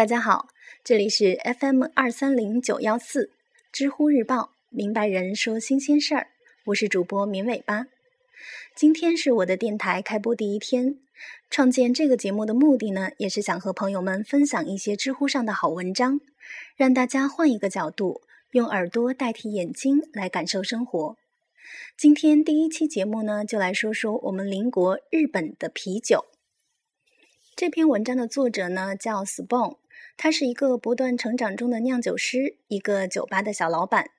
大家好，这里是 FM 二三零九幺四知乎日报明白人说新鲜事儿，我是主播绵尾巴。今天是我的电台开播第一天，创建这个节目的目的呢，也是想和朋友们分享一些知乎上的好文章，让大家换一个角度，用耳朵代替眼睛来感受生活。今天第一期节目呢，就来说说我们邻国日本的啤酒。这篇文章的作者呢叫 Spoon，他是一个不断成长中的酿酒师，一个酒吧的小老板。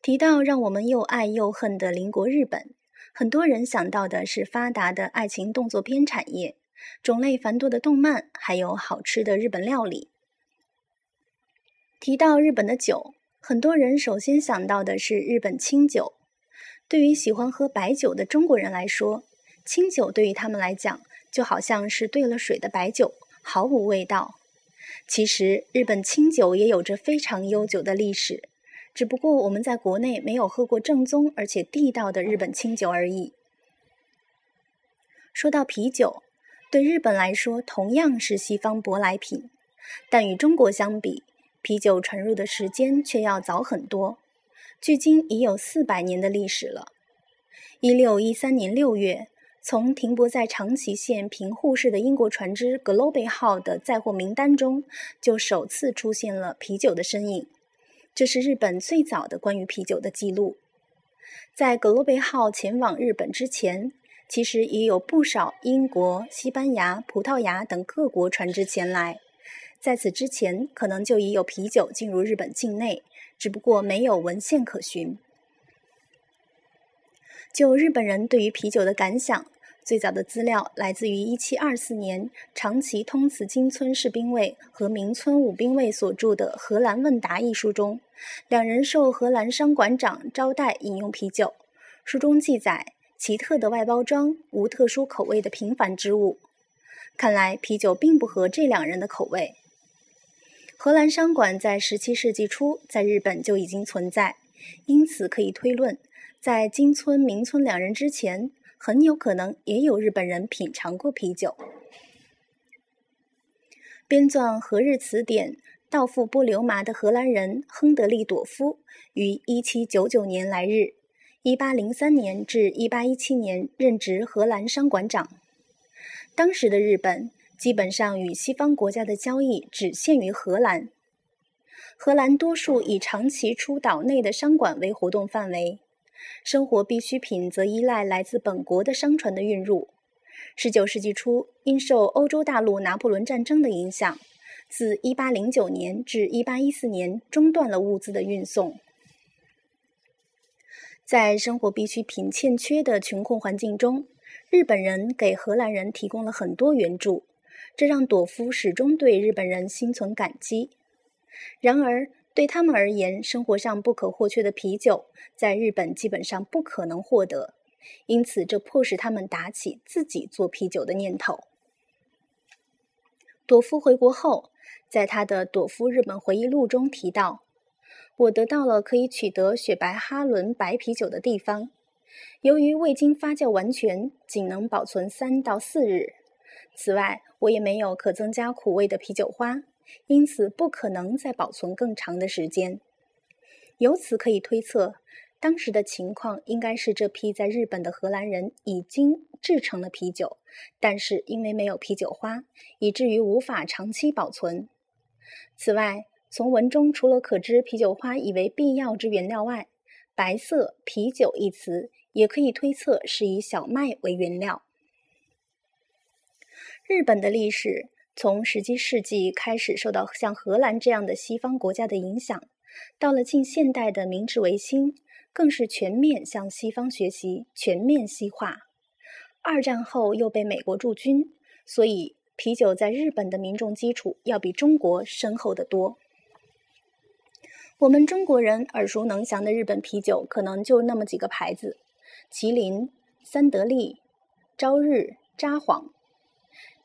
提到让我们又爱又恨的邻国日本，很多人想到的是发达的爱情动作片产业、种类繁多的动漫，还有好吃的日本料理。提到日本的酒，很多人首先想到的是日本清酒。对于喜欢喝白酒的中国人来说，清酒对于他们来讲。就好像是兑了水的白酒，毫无味道。其实，日本清酒也有着非常悠久的历史，只不过我们在国内没有喝过正宗而且地道的日本清酒而已。说到啤酒，对日本来说同样是西方舶来品，但与中国相比，啤酒传入的时间却要早很多，距今已有四百年的历史了。一六一三年六月。从停泊在长崎县平户市的英国船只“格罗贝号”的载货名单中，就首次出现了啤酒的身影。这是日本最早的关于啤酒的记录。在“格罗贝号”前往日本之前，其实也有不少英国、西班牙、葡萄牙等各国船只前来。在此之前，可能就已有啤酒进入日本境内，只不过没有文献可循。就日本人对于啤酒的感想，最早的资料来自于1724年长崎通慈金村士兵卫和明村武兵卫所著的《荷兰问答》一书中，两人受荷兰商馆长招待饮用啤酒。书中记载奇特的外包装、无特殊口味的平凡之物。看来啤酒并不合这两人的口味。荷兰商馆在17世纪初在日本就已经存在，因此可以推论。在金村、明村两人之前，很有可能也有日本人品尝过啤酒。编纂《荷日词典》、到富波流麻的荷兰人亨德利朵夫于1799年来日，1803年至1817年任职荷兰商馆长。当时的日本基本上与西方国家的交易只限于荷兰，荷兰多数以长崎出岛内的商馆为活动范围。生活必需品则依赖来自本国的商船的运入。19世纪初，因受欧洲大陆拿破仑战争的影响，自1809年至1814年中断了物资的运送。在生活必需品欠缺的穷困环境中，日本人给荷兰人提供了很多援助，这让朵夫始终对日本人心存感激。然而，对他们而言，生活上不可或缺的啤酒，在日本基本上不可能获得，因此这迫使他们打起自己做啤酒的念头。朵夫回国后，在他的《朵夫日本回忆录》中提到：“我得到了可以取得雪白哈伦白啤酒的地方，由于未经发酵完全，仅能保存三到四日。此外，我也没有可增加苦味的啤酒花。”因此，不可能再保存更长的时间。由此可以推测，当时的情况应该是这批在日本的荷兰人已经制成了啤酒，但是因为没有啤酒花，以至于无法长期保存。此外，从文中除了可知啤酒花以为必要之原料外，“白色啤酒”一词也可以推测是以小麦为原料。日本的历史。从十七世纪开始受到像荷兰这样的西方国家的影响，到了近现代的明治维新，更是全面向西方学习，全面西化。二战后又被美国驻军，所以啤酒在日本的民众基础要比中国深厚得多。我们中国人耳熟能详的日本啤酒，可能就那么几个牌子：麒麟、三得利、朝日、札幌。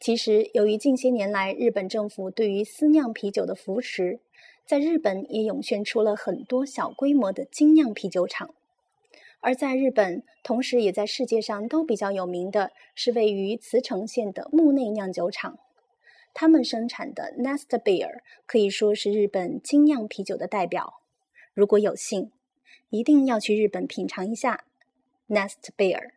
其实，由于近些年来日本政府对于私酿啤酒的扶持，在日本也涌现出了很多小规模的精酿啤酒厂。而在日本，同时也在世界上都比较有名的是位于茨城县的木内酿酒厂。他们生产的 Nest Beer 可以说是日本精酿啤酒的代表。如果有幸，一定要去日本品尝一下 Nest Beer。